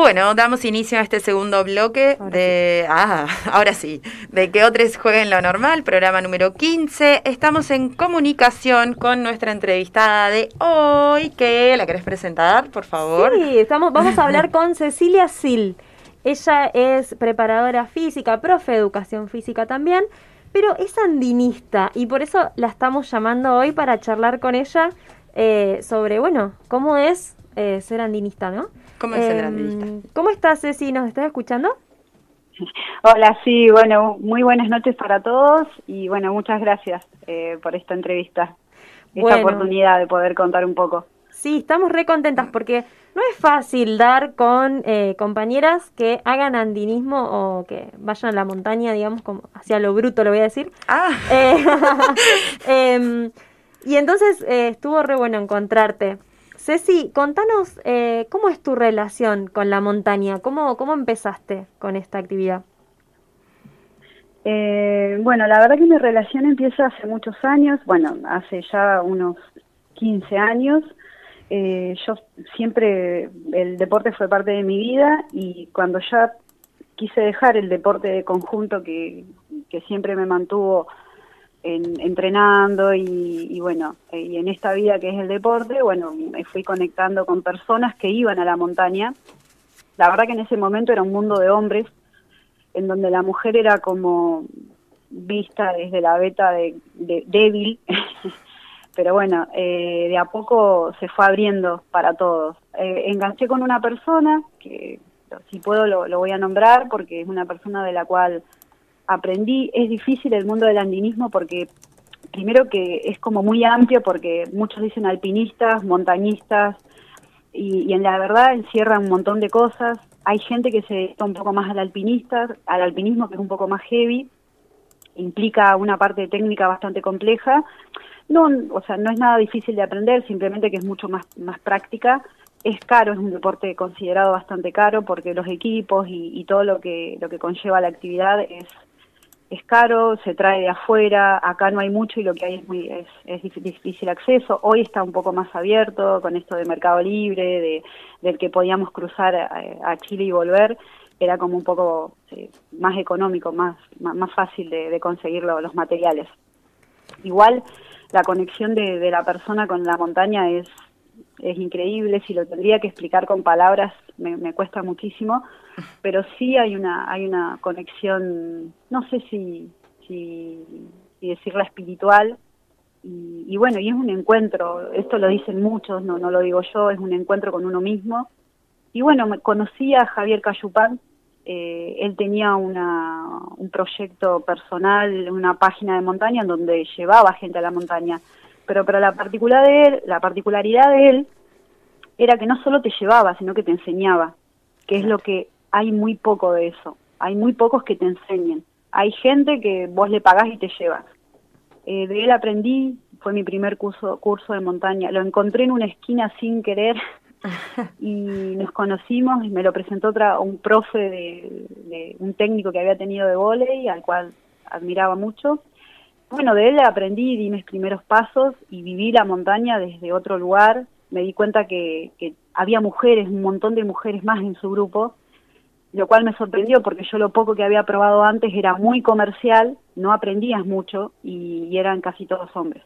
Bueno, damos inicio a este segundo bloque de. Ah, ahora sí. De que otros jueguen lo normal, programa número 15. Estamos en comunicación con nuestra entrevistada de hoy, que la querés presentar, por favor. Sí, estamos, vamos a hablar con Cecilia Sil. Ella es preparadora física, profe de educación física también, pero es andinista y por eso la estamos llamando hoy para charlar con ella eh, sobre, bueno, cómo es eh, ser andinista, ¿no? ¿Cómo es? Em, ¿Cómo estás, Ceci? ¿Nos estás escuchando? Hola, sí, bueno, muy buenas noches para todos y bueno, muchas gracias eh, por esta entrevista, esta oportunidad de poder contar un poco. Sí, estamos re contentas porque no es fácil dar con eh, compañeras que hagan andinismo o que vayan a la montaña, digamos, como hacia lo bruto, lo voy a decir. Ah. Eh, em, y entonces estuvo re bueno encontrarte. Ceci, contanos eh, cómo es tu relación con la montaña, cómo, cómo empezaste con esta actividad. Eh, bueno, la verdad que mi relación empieza hace muchos años, bueno, hace ya unos 15 años. Eh, yo siempre, el deporte fue parte de mi vida y cuando ya quise dejar el deporte de conjunto que, que siempre me mantuvo entrenando y, bueno, eh, y en esta vida que es el deporte, bueno, me fui conectando con personas que iban a la montaña. La verdad que en ese momento era un mundo de hombres, en donde la mujer era como vista desde la beta de, débil, pero bueno, eh, de a poco se fue abriendo para todos. Eh, enganché con una persona, que si puedo lo voy a nombrar, porque es una persona de la cual aprendí, es difícil el mundo del andinismo porque primero que es como muy amplio porque muchos dicen alpinistas, montañistas y, en la verdad encierra un montón de cosas. Hay gente que se dedica un poco más al alpinista, al alpinismo que es un poco más heavy, implica una parte técnica bastante compleja. No, o sea, no es nada difícil de aprender, simplemente que es mucho más, más práctica. Es caro, es un deporte considerado bastante caro porque los equipos y, y todo lo que, lo que conlleva la actividad es es caro, se trae de afuera, acá no hay mucho y lo que hay es muy es, difícil acceso. Hoy está un poco más abierto con esto de mercado libre, de, del que podíamos cruzar a, Chile y volver, era como un poco más económico, más, más, fácil de, conseguir los materiales. Igual la conexión de, de la persona con la montaña es, es increíble, si lo tendría que explicar con palabras me, cuesta muchísimo, pero sí hay una, hay una conexión, no sé si, si, decirla espiritual, y, bueno, y es un encuentro, esto lo dicen muchos, no, no lo digo yo, es un encuentro con uno mismo. Y bueno, me conocí a Javier Cayupán, eh, él tenía una, un proyecto personal, una página de montaña en donde llevaba gente a la montaña, pero para la, particular de él, la particularidad de él era que no solo te llevaba, sino que te enseñaba, que es lo que hay muy poco de eso. Hay muy pocos que te enseñen. Hay gente que vos le pagás y te llevas. Eh, de él aprendí, fue mi primer curso, curso de montaña. Lo encontré en una esquina sin querer y nos conocimos y me lo presentó otra, un profe de, un técnico que había tenido de volei, al cual admiraba mucho. Bueno, de él aprendí, di mis primeros pasos y viví la montaña desde otro lugar. Me di cuenta que, que había mujeres, un montón de mujeres más en su grupo, lo cual me sorprendió porque yo lo poco que había probado antes era muy comercial, no aprendías mucho y, eran casi todos hombres.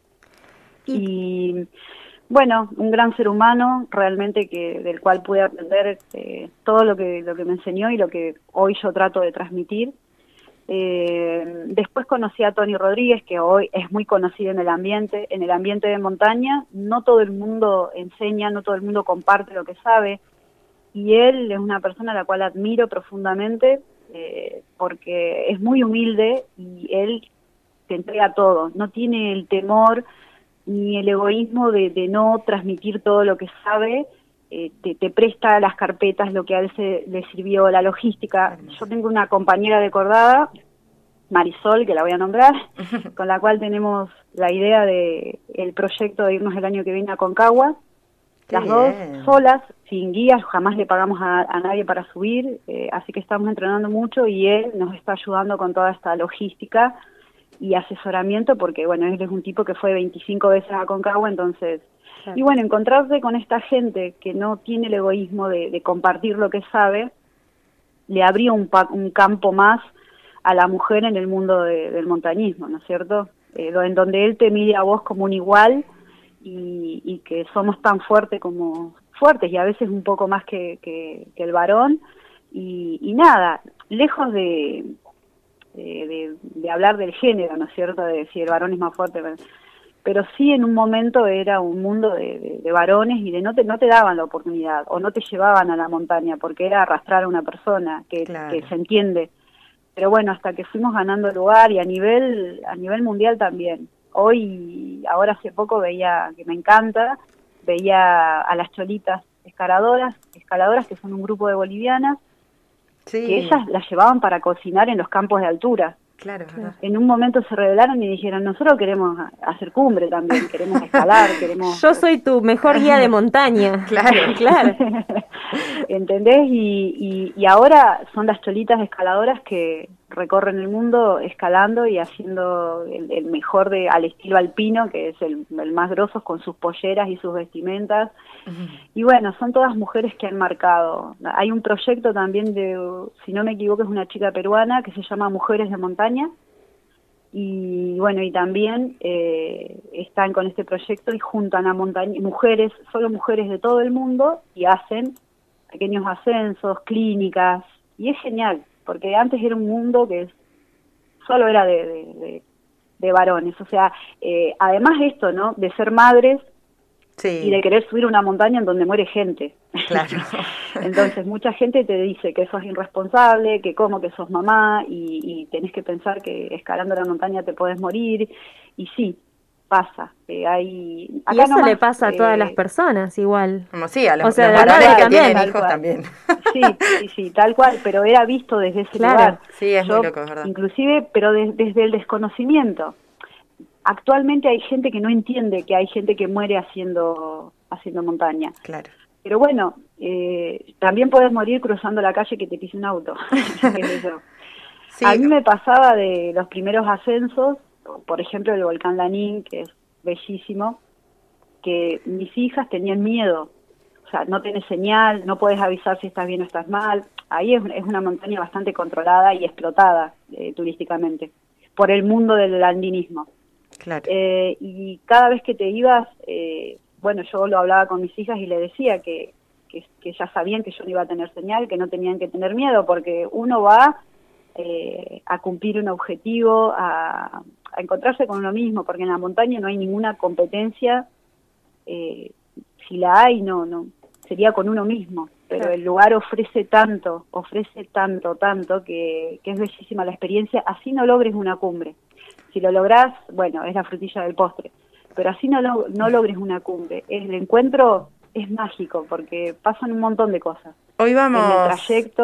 Y bueno, un gran ser humano realmente que del cual pude aprender eh, todo lo que lo que me enseñó y lo que hoy yo trato de transmitir. Eh, después conocí a Tony Rodríguez, que hoy es muy conocido en el ambiente, en el ambiente de montaña. No todo el mundo enseña, no todo el mundo comparte lo que sabe y él es una persona a la cual admiro profundamente eh, porque es muy humilde y él te entrega todo, no tiene el temor ni el egoísmo de, no transmitir todo lo que sabe, eh, te, presta las carpetas, lo que a él se, le sirvió, la logística. Yo tengo una compañera de cordada, Marisol, que la voy a nombrar, con la cual tenemos la idea de el proyecto de irnos el año que viene a Concagua, las dos solas, sin guías, jamás le pagamos a, nadie para subir, eh, así que estamos entrenando mucho y él nos está ayudando con toda esta logística y asesoramiento, porque bueno, él es un tipo que fue 25 veces a Concagua, entonces Y bueno, encontrarse con esta gente que no tiene el egoísmo de, compartir lo que sabe, le abría un, un, campo más a la mujer en el mundo del montañismo, ¿no es cierto? Eh, en donde él te mide a vos como un igual y, que somos tan fuertes como fuertes y a veces un poco más que, que, el varón. Y, nada, lejos de, de, de, hablar del género, ¿no es cierto? De si el varón es más fuerte pero sí en un momento era un mundo de, varones y de no te, no te daban la oportunidad o no te llevaban a la montaña porque era arrastrar a una persona que, se entiende. Pero bueno, hasta que fuimos ganando lugar y a nivel, a nivel mundial también. Hoy, ahora hace poco veía, que me encanta, veía a las cholitas escaladoras, escaladoras que son un grupo de bolivianas, que ellas las llevaban para cocinar en los campos de altura. Claro, En un momento se rebelaron y dijeron, nosotros queremos hacer cumbre también, queremos escalar, queremos... Yo soy tu mejor guía de montaña. claro, claro. ¿Entendés? Y, y, ahora son las cholitas escaladoras que recorren el mundo escalando y haciendo el, mejor de al estilo alpino, que es el, el más grosso, con sus polleras y sus vestimentas. Y bueno, son todas mujeres que han marcado. Hay un proyecto también de, si no me equivoco, es una chica peruana que se llama Mujeres de Montaña. Y bueno, y también eh, están con este proyecto y juntan a montaña, mujeres, solo mujeres de todo el mundo y hacen pequeños ascensos, clínicas, y es genial, porque antes era un mundo que solo era de, de, varones, o sea, eh, además esto, ¿no? De ser madres y de querer subir una montaña en donde muere gente. Claro. Entonces mucha gente te dice que sos irresponsable, que como que sos mamá y, y tenés que pensar que escalando la montaña te podés morir, y sí, pasa. Eh, hay, y eso le pasa a todas las eh, personas igual. Como sí, a los, o sea, los que tienen hijos también. Sí, sí, sí, tal cual, pero era visto desde ese lugar. Sí, es muy loco, es verdad. Inclusive, pero desde el desconocimiento. Actualmente hay gente que no entiende que hay gente que muere haciendo haciendo montaña. Claro. Pero bueno, eh, también puedes morir cruzando la calle que te pise un auto. sí. A mí me pasaba de los primeros ascensos por ejemplo, el volcán Lanín, que es bellísimo, que mis hijas tenían miedo. O sea, no tienes señal, no puedes avisar si estás bien o estás mal. Ahí es, una montaña bastante controlada y explotada eh, turísticamente por el mundo del andinismo. Claro. Eh, y cada vez que te ibas, eh, bueno, yo lo hablaba con mis hijas y le decía que, que, que ya sabían que yo no iba a tener señal, que no tenían que tener miedo, porque uno va eh, a cumplir un objetivo, a, encontrarse con uno mismo, porque en la montaña no hay ninguna competencia, eh, si la hay, no, no, sería con uno mismo, pero el lugar ofrece tanto, ofrece tanto, tanto, que, es bellísima la experiencia, así no logres una cumbre. Si lo lográs, bueno, es la frutilla del postre, pero así no, no logres una cumbre. El encuentro es mágico porque pasan un montón de cosas. Hoy vamos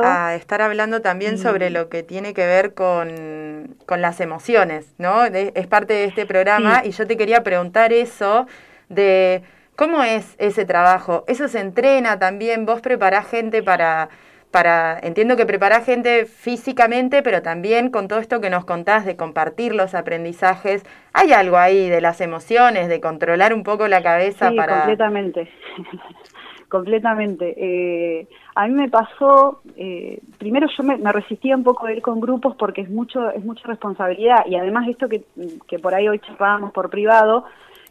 a estar hablando también sobre lo que tiene que ver con, las emociones, ¿no? es parte de este programa y yo te quería preguntar eso de cómo es ese trabajo. ¿Eso se entrena también? ¿Vos preparás gente para para, entiendo que preparás gente físicamente, pero también con todo esto que nos contás de compartir los aprendizajes, ¿hay algo ahí de las emociones, de controlar un poco la cabeza sí, para...? completamente, completamente. Eh, a mí me pasó, eh, primero yo me, resistía un poco a ir con grupos porque es mucho es mucha responsabilidad y además esto que, que por ahí hoy charlábamos por privado,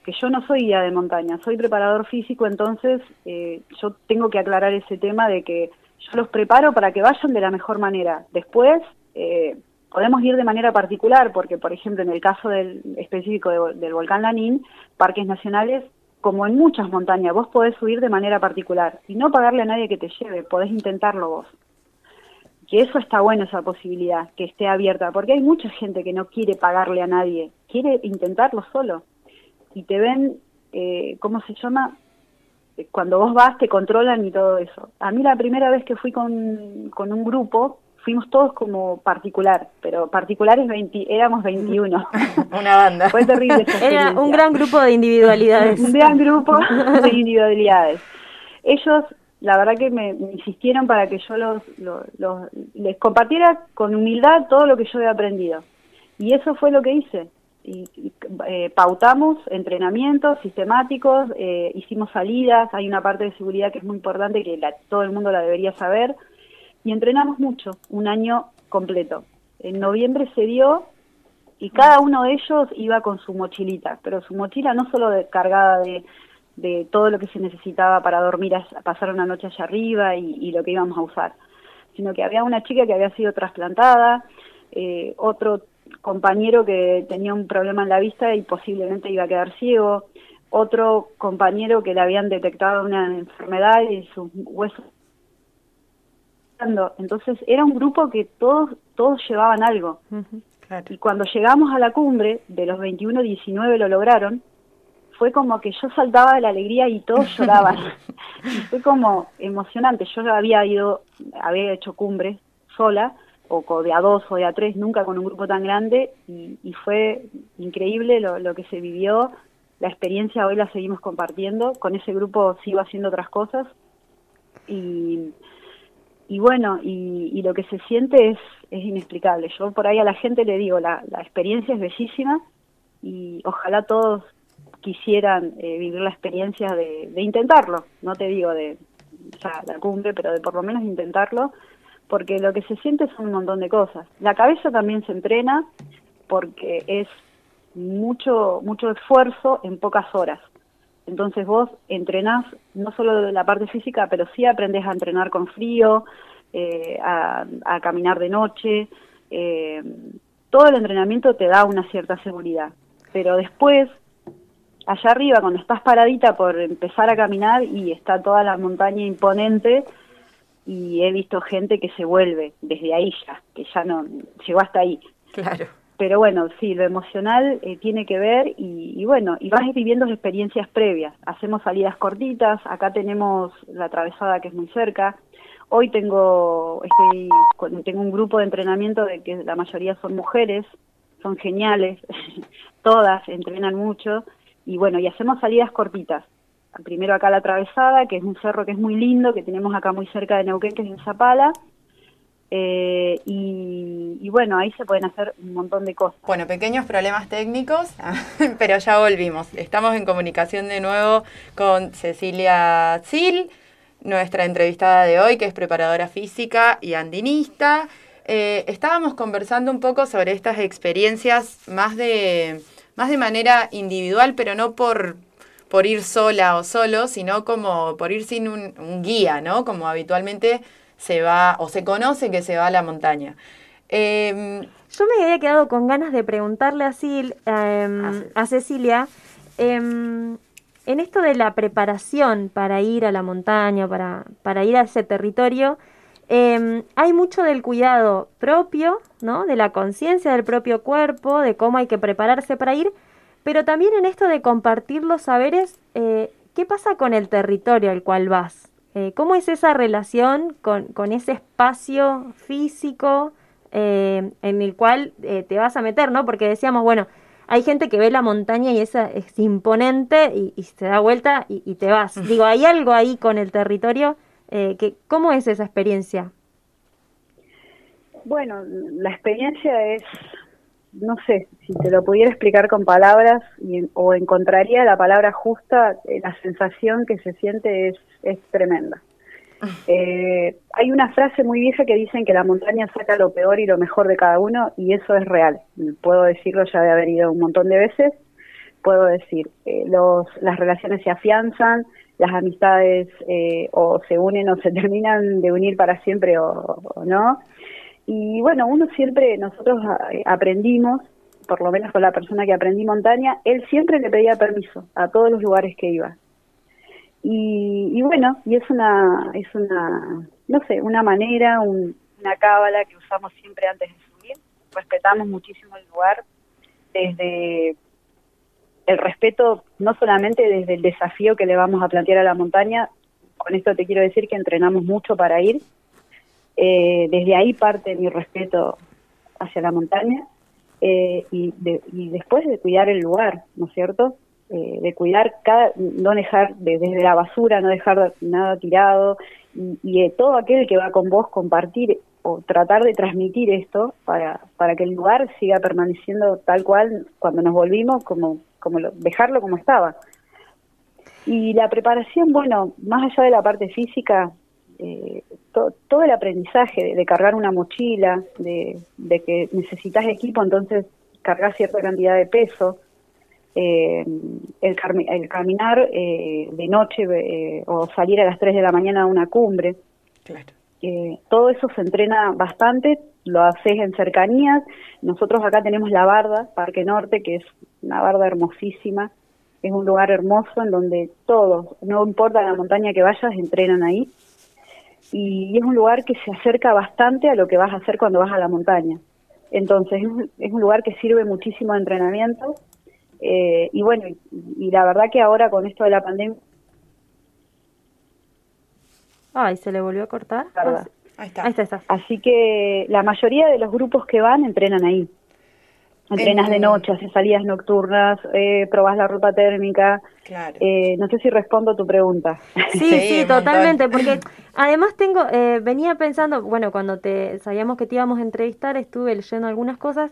que yo no soy guía de montaña, soy preparador físico, entonces eh, yo tengo que aclarar ese tema de que yo los preparo para que vayan de la mejor manera. Después eh, podemos ir de manera particular, porque por ejemplo en el caso del específico del volcán Lanín, parques nacionales, como en muchas montañas, vos podés subir de manera particular y no pagarle a nadie que te lleve, podés intentarlo vos. Que eso está bueno, esa posibilidad, que esté abierta, porque hay mucha gente que no quiere pagarle a nadie, quiere intentarlo solo. Y te ven, eh, ¿cómo se llama? Cuando vos vas te controlan y todo eso. A mí la primera vez que fui con, con un grupo, fuimos todos como particular, pero particulares 20, éramos 21. Una banda. Fue terrible. Era un gran grupo de individualidades. un gran grupo de individualidades. Ellos, la verdad que me, insistieron para que yo los, los, les compartiera con humildad todo lo que yo había aprendido. Y eso fue lo que hice. Y, eh, pautamos entrenamientos sistemáticos, eh, hicimos salidas, hay una parte de seguridad que es muy importante que todo el mundo la debería saber, y entrenamos mucho, un año completo. En noviembre se dio y cada uno de ellos iba con su mochilita, pero su mochila no solo cargada de, de, todo lo que se necesitaba para dormir, pasar una noche allá arriba y, lo que íbamos a usar, sino que había una chica que había sido trasplantada, eh, otro compañero que tenía un problema en la vista y posiblemente iba a quedar ciego, otro compañero que le habían detectado una enfermedad y sus huesos entonces era un grupo que todos todos llevaban algo. Y cuando llegamos a la cumbre, de los 21, 19 lo lograron, fue como que yo saltaba de la alegría y todos lloraban. fue como emocionante. Yo había ido, había hecho cumbre sola, o de a dos o de a tres, nunca con un grupo tan grande, y, fue increíble lo, lo, que se vivió. La experiencia hoy la seguimos compartiendo. Con ese grupo sigo haciendo otras cosas. Y, y bueno, y, lo que se siente es, es inexplicable. Yo por ahí a la gente le digo, la, la experiencia es bellísima y ojalá todos quisieran eh, vivir la experiencia de, de, intentarlo. No te digo de ya, la cumbre, pero de por lo menos intentarlo porque lo que se siente son un montón de cosas. La cabeza también se entrena porque es mucho, mucho esfuerzo en pocas horas. Entonces vos entrenás no solo la parte física, pero sí aprendes a entrenar con frío, eh, a, caminar de noche. Eh, todo el entrenamiento te da una cierta seguridad. Pero después, allá arriba, cuando estás paradita por empezar a caminar y está toda la montaña imponente, y he visto gente que se vuelve desde ahí ya, que ya no llegó hasta ahí. Claro. Pero bueno, sí, lo emocional eh, tiene que ver y, bueno, y vas viviendo experiencias previas. Hacemos salidas cortitas, acá tenemos la atravesada que es muy cerca. Hoy tengo, estoy, tengo un grupo de entrenamiento de que la mayoría son mujeres, son geniales, todas entrenan mucho y bueno, y hacemos salidas cortitas primero acá la Atravesada, que es un cerro que es muy lindo, que tenemos acá muy cerca de Neuquén, que es en Zapala. Eh, y, bueno, ahí se pueden hacer un montón de cosas. Bueno, pequeños problemas técnicos, pero ya volvimos. Estamos en comunicación de nuevo con Cecilia Zil, nuestra entrevistada de hoy, que es preparadora física y andinista. Eh, estábamos conversando un poco sobre estas experiencias más de, más de manera individual, pero no por, por ir sola o solo, sino como por ir sin un, guía, ¿no? Como habitualmente se va o se conoce que se va a la montaña. Em, Yo me había quedado con ganas de preguntarle a, em, a Cecilia em, en esto de la preparación para ir a la montaña, para, para ir a ese territorio. hay mucho del cuidado propio, ¿no? De la conciencia del propio cuerpo, de cómo hay que prepararse para ir, pero también en esto de compartir los saberes, eh, ¿qué pasa con el territorio al cual vas? Eh, ¿Cómo es esa relación con, con ese espacio físico eh, en el cual te vas a meter, ¿no? Porque decíamos, bueno, hay gente que ve la montaña y esa es imponente y, se da vuelta y, y, te vas. Digo, ¿hay algo ahí con el territorio? que, ¿Cómo es esa experiencia? Bueno, la experiencia es no sé, si te lo pudiera explicar con palabras o encontraría la palabra justa, eh, la sensación que se siente es, es tremenda. Eh, hay una frase muy vieja que dicen que la montaña saca lo peor y lo mejor de cada uno y eso es real. Puedo decirlo ya de haber ido un montón de veces. Puedo decir, eh, los, las relaciones se afianzan, las amistades o se unen o se terminan de unir para siempre o no. Y bueno, uno siempre, nosotros eh, aprendimos, por lo menos con la persona que aprendí montaña, él siempre le pedía permiso a todos los lugares que iba. Y, bueno, y es una, es una, no sé, una manera, una cábala que usamos siempre antes de subir. Respetamos muchísimo el lugar desde el respeto, no solamente desde el desafío que le vamos a plantear a la montaña, con esto te quiero decir que entrenamos mucho para ir, eh, desde ahí parte mi respeto hacia la montaña eh, y, después de cuidar el lugar, ¿no es cierto? eh, de cuidar, cada, no dejar desde la basura, no dejar nada tirado y, y todo aquel que va con vos compartir o tratar de transmitir esto para, para que el lugar siga permaneciendo tal cual cuando nos volvimos, como, como dejarlo como estaba. Y la preparación, bueno, más allá de la parte física, eh, todo el aprendizaje de, cargar una mochila, de, que necesitas equipo, entonces cargar cierta cantidad de peso, eh, el, el, caminar eh, de noche eh, o salir a las 3 de la mañana a una cumbre. Claro. todo eso se entrena bastante, lo haces en cercanías. Nosotros acá tenemos la Barda, Parque Norte, que es una barda hermosísima. Es un lugar hermoso en donde todos, no importa la montaña que vayas, entrenan ahí y, es un lugar que se acerca bastante a lo que vas a hacer cuando vas a la montaña. Entonces es un, lugar que sirve muchísimo de entrenamiento eh, y bueno, y, la verdad que ahora con esto de la pandemia... Ay, se le volvió a cortar. Ahí está. Ahí está. Así que la mayoría de los grupos que van entrenan ahí. Entrenas de noche, haces salidas nocturnas, eh, probas la ruta térmica. Claro. Eh, no sé si respondo a tu pregunta. Sí, sí, totalmente, porque además tengo, eh, venía pensando, bueno, cuando te sabíamos que te íbamos a entrevistar, estuve leyendo algunas cosas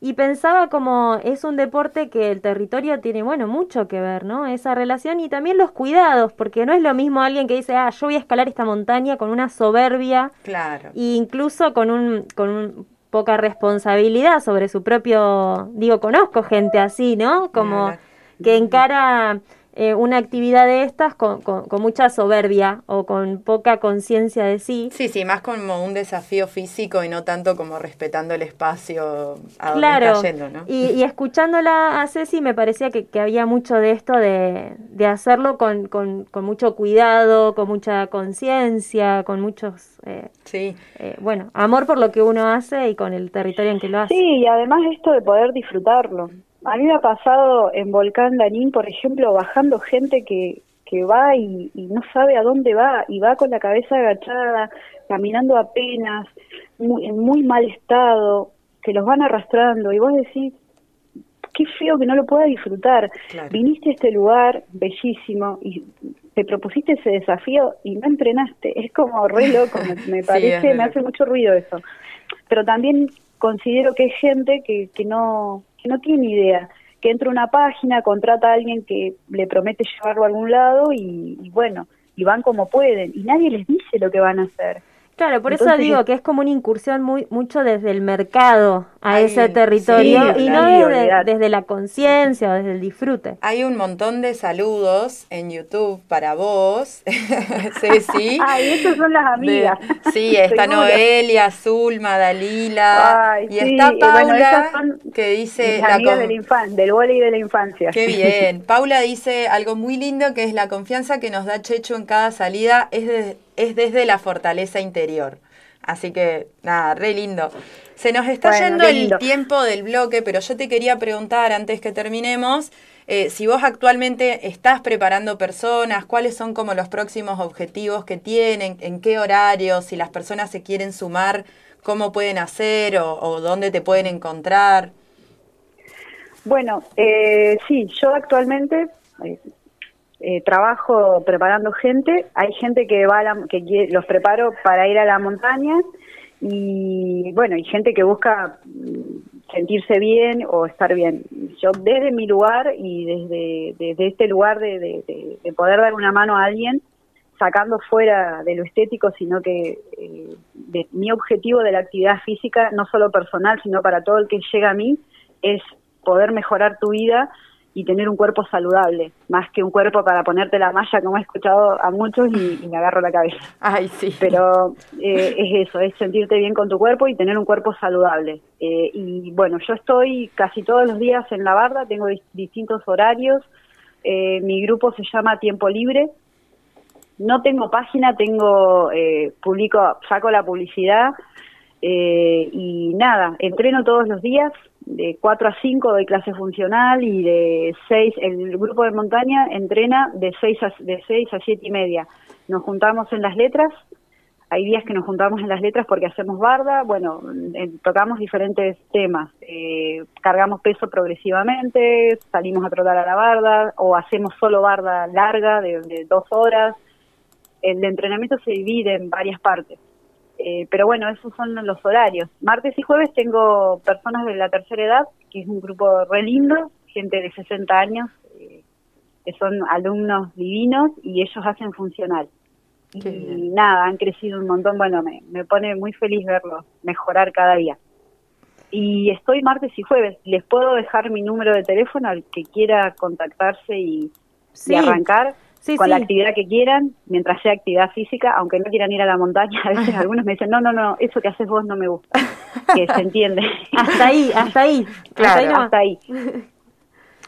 y pensaba como es un deporte que el territorio tiene, bueno, mucho que ver, ¿no? Esa relación y también los cuidados, porque no es lo mismo alguien que dice, ah, yo voy a escalar esta montaña con una soberbia. Claro. E incluso con un, con un poca responsabilidad sobre su propio, digo, conozco gente así, ¿no? Como que encara eh, una actividad de estas con, con, mucha soberbia o con poca conciencia de sí. Sí, sí, más como un desafío físico y no tanto como respetando el espacio a donde está yendo, ¿no? Y, y escuchándola a Ceci me parecía que, que había mucho de esto de, de hacerlo con, con, con, mucho cuidado, con mucha conciencia, con muchos, eh, sí. Eh, bueno, amor por lo que uno hace y con el territorio en que lo hace. Sí, y además esto de poder disfrutarlo. A mí me ha pasado en Volcán Danín, por ejemplo, bajando gente que, que va y, no sabe a dónde va y va con la cabeza agachada, caminando apenas, muy, en muy mal estado, que los van arrastrando y vos decís, qué feo que no lo pueda disfrutar. Viniste a este lugar bellísimo y te propusiste ese desafío y no entrenaste. Es como re loco, me, parece, me hace mucho ruido eso. Pero también considero que hay gente que, que no que no tiene idea, que entra a una página, contrata a alguien que le promete llevarlo a algún lado y, y bueno, y van como pueden, y nadie les dice lo que van a hacer. Claro, por eso digo que es como una incursión muy mucho desde el mercado a ese territorio y no desde, la conciencia o desde el disfrute. Hay un montón de saludos en YouTube para vos, Ceci. Ay, esas son las amigas. sí, está Noelia, Zulma, Dalila y está Paula que dice... La del, infan del y de la infancia. Qué bien. Paula dice algo muy lindo que es la confianza que nos da Checho en cada salida es de es desde la fortaleza interior. Así que, nada, re lindo. Se nos está yendo el tiempo del bloque, pero yo te quería preguntar antes que terminemos, eh, si vos actualmente estás preparando personas, cuáles son como los próximos objetivos que tienen, en qué horario, si las personas se quieren sumar, cómo pueden hacer o, dónde te pueden encontrar. Bueno, eh, sí, yo actualmente eh, trabajo preparando gente, hay gente que va que los preparo para ir a la montaña y bueno, hay gente que busca mm, sentirse bien o estar bien. Yo desde mi lugar y desde, desde este lugar de, de, poder dar una mano a alguien, sacando fuera de lo estético, sino que eh, de, mi objetivo de la actividad física, no solo personal, sino para todo el que llega a mí, es poder mejorar tu vida y tener un cuerpo saludable, más que un cuerpo para ponerte la malla, como he escuchado a muchos y, me agarro la cabeza. Ay, sí. Pero eh, es eso, es sentirte bien con tu cuerpo y tener un cuerpo saludable. Eh, y bueno, yo estoy casi todos los días en la barda, tengo distintos horarios. Eh, mi grupo se llama Tiempo Libre. No tengo página, tengo, publico, saco la publicidad y nada, entreno todos los días, de 4 a 5 doy clase funcional y de 6, el grupo de montaña entrena de 6 a, de 6 a 7 y media. Nos juntamos en las letras, hay días que nos juntamos en las letras porque hacemos barda, bueno, eh, tocamos diferentes temas, eh, cargamos peso progresivamente, salimos a trotar a la barda o hacemos solo barda larga de, dos horas. El entrenamiento se divide en varias partes. Eh, pero bueno, esos son los horarios. Martes y jueves tengo personas de la tercera edad, que es un grupo re lindo, gente de 60 años, que son alumnos divinos y ellos hacen funcional y nada, han crecido un montón. Bueno, me, me pone muy feliz verlos mejorar cada día. Y estoy martes y jueves. Les puedo dejar mi número de teléfono al que quiera contactarse y, arrancar con la actividad que quieran, mientras sea actividad física, aunque no quieran ir a la montaña. A veces algunos me dicen, no, no, no, eso que haces vos no me gusta. que se entiende. hasta ahí, hasta ahí. Claro, hasta ahí.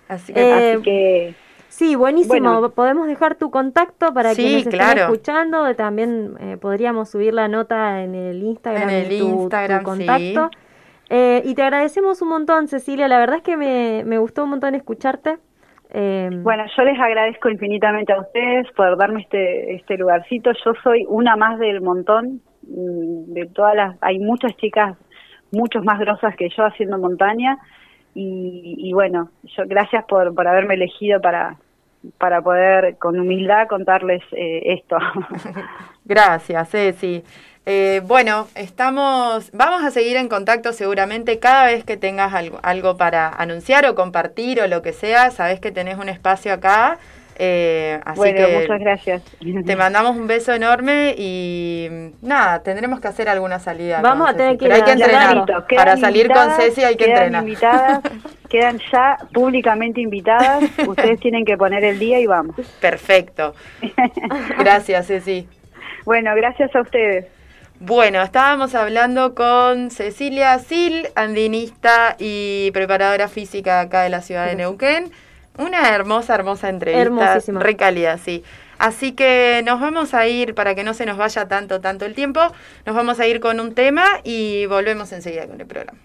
Así que, así que Sí, buenísimo. Podemos dejar tu contacto para que quienes estén escuchando. También eh, podríamos subir la nota en el Instagram. En el Instagram, contacto. Eh, y te agradecemos un montón, Cecilia. La verdad es que me, me gustó un montón escucharte. Eh, bueno, yo les agradezco infinitamente a ustedes por darme este, este lugarcito. Yo soy una más del montón. Mm, de todas las, hay muchas chicas, muchos más grosas que yo haciendo montaña. Y, y bueno, yo gracias por, por haberme elegido para, para poder con humildad contarles eh, esto. Gracias, Ceci. Eh, bueno, estamos, vamos a seguir en contacto seguramente cada vez que tengas algo, algo para anunciar o compartir o lo que sea, sabes que tenés un espacio acá eh, así bueno, muchas gracias. Te mandamos un beso enorme y nada, tendremos que hacer alguna salida. Vamos a tener que Pero hay que entrenar. Para salir con Ceci hay que entrenar. Invitadas, quedan ya públicamente invitadas. Ustedes tienen que poner el día y vamos. Perfecto. Gracias, Ceci. Bueno, gracias a ustedes. Bueno, estábamos hablando con Cecilia Sil, andinista y preparadora física acá de la ciudad de Neuquén. Una hermosa, hermosa entrevista. Recálida, sí. Así que nos vamos a ir, para que no se nos vaya tanto, tanto el tiempo, nos vamos a ir con un tema y volvemos enseguida con el programa.